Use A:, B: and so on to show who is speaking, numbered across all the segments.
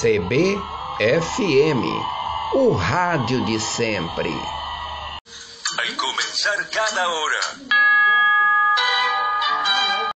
A: CBFM, o rádio de sempre.
B: Vai começar cada hora.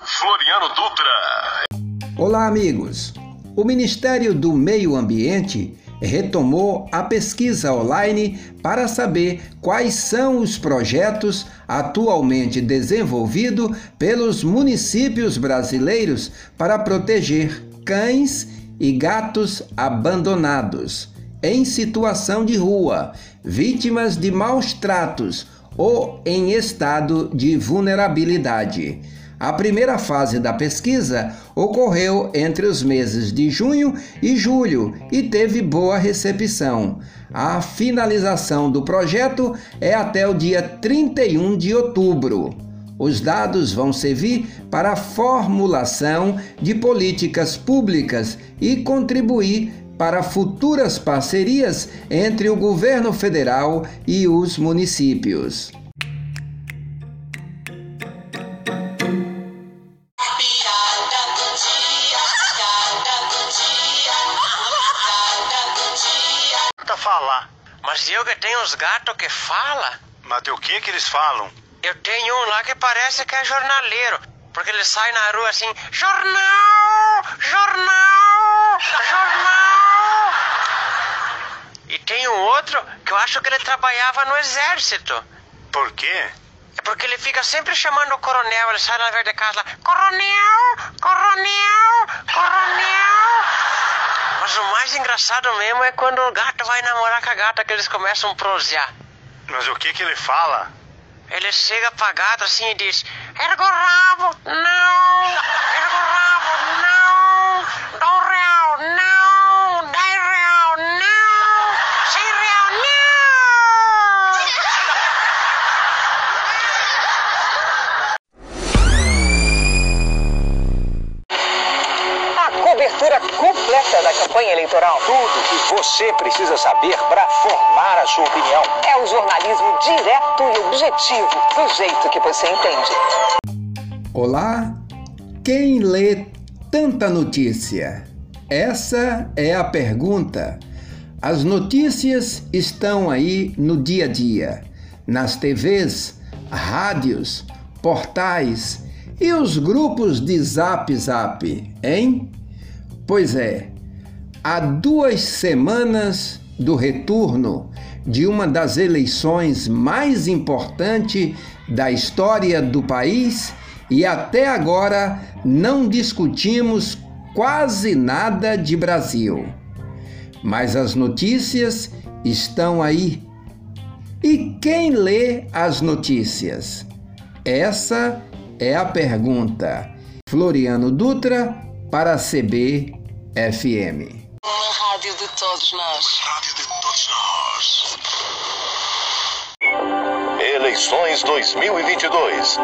B: Floriano Dutra.
A: Olá, amigos. O Ministério do Meio Ambiente retomou a pesquisa online para saber quais são os projetos atualmente desenvolvidos pelos municípios brasileiros para proteger cães e gatos abandonados em situação de rua, vítimas de maus tratos ou em estado de vulnerabilidade. A primeira fase da pesquisa ocorreu entre os meses de junho e julho e teve boa recepção. A finalização do projeto é até o dia 31 de outubro. Os dados vão servir para a formulação de políticas públicas e contribuir para futuras parcerias entre o governo federal e os municípios.
C: falar.
D: Mas eu que tenho uns gatos que fala.
C: Mas o que que eles falam?
D: Eu tenho um lá que parece que é jornaleiro. Porque ele sai na rua assim, jornal, jornal, jornal. E tem um outro que eu acho que ele trabalhava no exército.
C: Por quê?
D: É porque ele fica sempre chamando o coronel, ele sai na verde casa lá, coronel, coronel, coronel. Mas o mais engraçado mesmo é quando o gato vai namorar com a gata que eles começam a prosear.
C: Mas o que que ele fala?
D: Ele chega gata assim e diz: Ergo rabo,
E: cobertura completa da campanha eleitoral.
F: Tudo que você precisa saber para formar a sua opinião.
E: É o jornalismo direto e objetivo, do jeito que você entende.
A: Olá, quem lê tanta notícia? Essa é a pergunta. As notícias estão aí no dia a dia, nas TVs, rádios, portais e os grupos de Zap Zap, hein? Pois é, há duas semanas do retorno de uma das eleições mais importantes da história do país e até agora não discutimos quase nada de Brasil. Mas as notícias estão aí. E quem lê as notícias? Essa é a pergunta. Floriano Dutra para a CBFM.
E: Uma rádio de todos nós.
B: Rádio de todos nós.
F: Eleições 2022.